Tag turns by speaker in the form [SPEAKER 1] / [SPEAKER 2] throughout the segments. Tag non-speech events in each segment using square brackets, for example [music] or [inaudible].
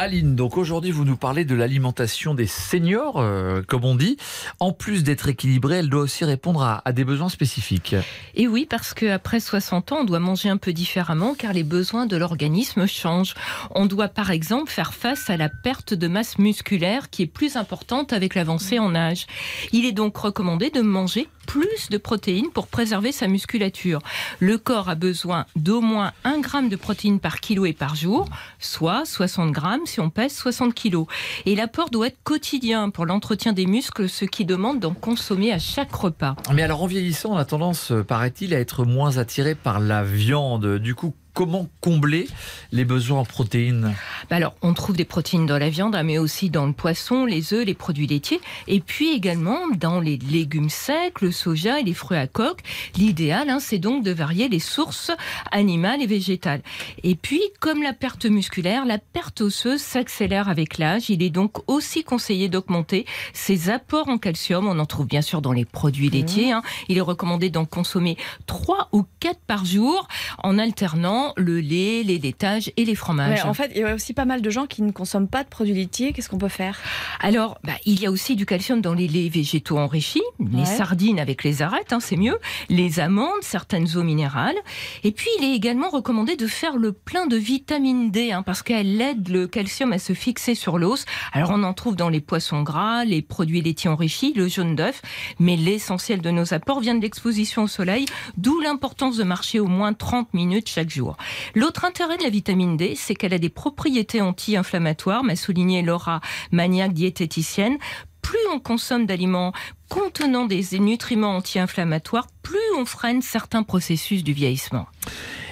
[SPEAKER 1] Aline, donc aujourd'hui vous nous parlez de l'alimentation des seniors, euh, comme on dit. En plus d'être équilibrée, elle doit aussi répondre à, des besoins spécifiques.
[SPEAKER 2] Et oui, parce qu'après 60 ans, on doit manger un peu différemment car les besoins de l'organisme changent. On doit par exemple faire face à la perte de masse musculaire qui est plus importante avec l'avancée en âge. Il est donc recommandé de manger plus de protéines pour préserver sa musculature. Le corps a besoin d'au moins 1 gramme de protéines par kilo et par jour, soit 60 grammes si on pèse 60 kilos. Et l'apport doit être quotidien pour l'entretien des muscles, ce qui demande d'en consommer à chaque repas.
[SPEAKER 1] Mais alors en vieillissant, on a tendance, euh, paraît-il, à être moins attiré par la viande. Du coup, comment combler les besoins en protéines
[SPEAKER 2] Bah alors, on trouve des protéines dans la viande, hein, mais aussi dans le poisson, les œufs, les produits laitiers, et puis également dans les légumes secs, le soja et les fruits à coque. L'idéal, hein, c'est donc de varier les sources animales et végétales. Et puis, comme la perte musculaire, la perte osseuse s'accélère avec l'âge. Il est donc aussi conseillé d'augmenter ses apports en calcium. On en trouve bien sûr dans les produits laitiers. hein. Il est recommandé d'en consommer 3 ou 4 par jour en alternant le lait, les laitages et les fromages.
[SPEAKER 3] Ouais, en fait, il y a aussi pas mal de gens qui ne consomment pas de produits laitiers. Qu'est-ce qu'on peut faire?
[SPEAKER 2] Alors, bah, il y a aussi du calcium dans les laits végétaux enrichis, les sardines avec les arêtes, hein, c'est mieux, les amandes, certaines eaux minérales. Et puis, il est également recommandé de faire le plein de vitamine D, hein, parce qu'elle aide le calcium à se fixer sur l'os. Alors, on en trouve dans les poissons gras, les produits laitiers enrichis, le jaune d'œuf, mais l'essentiel de nos apports vient de l'exposition au soleil, d'où l'importance de marcher au moins 30 minutes chaque jour. L'autre intérêt de la vitamine D, c'est qu'elle a des propriétés anti-inflammatoires, m'a souligné Laura Maniac, diététicienne. Plus on consomme d'aliments contenant des nutriments anti-inflammatoires, plus on freine certains processus du vieillissement.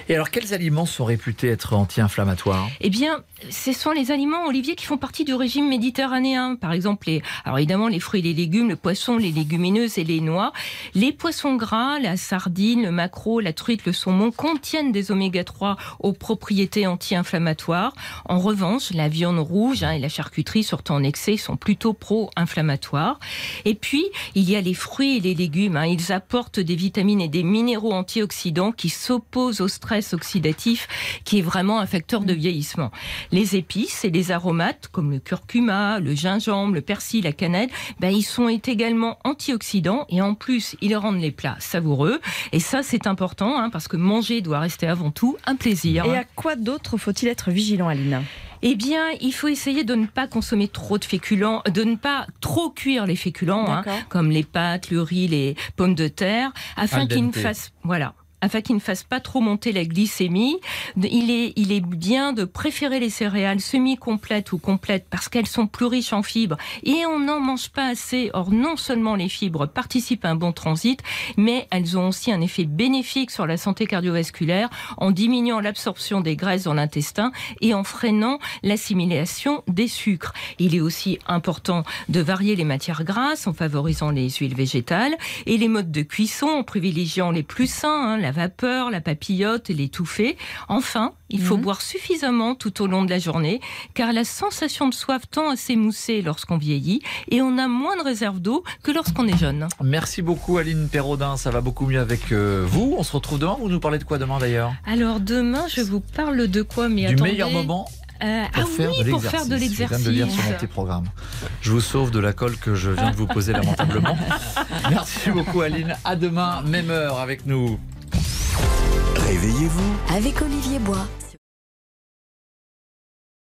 [SPEAKER 1] Et alors, quels aliments sont réputés être anti-inflammatoires?
[SPEAKER 2] Eh bien, ce sont les aliments, Olivier, qui font partie du régime méditerranéen. Par exemple, les, alors évidemment, les fruits et les légumes, le poisson, les légumineuses et les noix. Les poissons gras, la sardine, le maquereau, la truite, le saumon contiennent des oméga 3 aux propriétés anti-inflammatoires. En revanche, la viande rouge hein, et la charcuterie, surtout en excès, sont plutôt pro-inflammatoires. Et puis, il y a les fruits et les légumes. hein. Ils apportent des vitamines et des minéraux antioxydants qui s'opposent au stress oxydatif, qui est vraiment un facteur de vieillissement. Les épices et les aromates, comme le curcuma, le gingembre, le persil, la cannelle, ben, ils sont également antioxydants et en plus, ils rendent les plats savoureux. Et ça, c'est important, hein, parce que manger doit rester avant tout un plaisir.
[SPEAKER 3] Et à quoi d'autre faut-il être vigilant, Aline?
[SPEAKER 2] Eh bien, il faut essayer de ne pas consommer trop de féculents, de ne pas trop cuire les féculents, hein, comme les pâtes, le riz, les pommes de terre, afin qu'ils ne fassent, voilà, afin qu'ils ne fassent pas trop monter la glycémie. Il est, il est bien de préférer les céréales semi-complètes ou complètes parce qu'elles sont plus riches en fibres et on n'en mange pas assez. Or, non seulement les fibres participent à un bon transit, mais elles ont aussi un effet bénéfique sur la santé cardiovasculaire en diminuant l'absorption des graisses dans l'intestin et en freinant l'assimilation des sucres. Il est aussi important de varier les matières grasses en favorisant les huiles végétales et les modes de cuisson en privilégiant les plus sains, hein, la vapeur, la papillote et l'étouffée. Enfin, il faut boire suffisamment tout au long de la journée car la sensation de soif tend à s'émousser lorsqu'on vieillit et on a moins de réserve d'eau que lorsqu'on est jeune.
[SPEAKER 1] Merci beaucoup Aline Perraudin, ça va beaucoup mieux avec euh, vous. On se retrouve demain, vous nous parlez de quoi demain d'ailleurs?
[SPEAKER 2] Alors demain, je vous parle de quoi mais
[SPEAKER 1] Du
[SPEAKER 2] attendez.
[SPEAKER 1] meilleur moment
[SPEAKER 2] Euh,
[SPEAKER 1] pour
[SPEAKER 2] ah
[SPEAKER 1] faire
[SPEAKER 2] oui,
[SPEAKER 1] de
[SPEAKER 2] pour faire de
[SPEAKER 1] l'exercice. Je viens de le lire sur mon petit programme. Je vous sauve de la colle que je viens de vous poser [laughs] lamentablement. Merci beaucoup Aline. À demain, même heure avec nous.
[SPEAKER 4] Réveillez-vous
[SPEAKER 5] Avec Olivier Bois.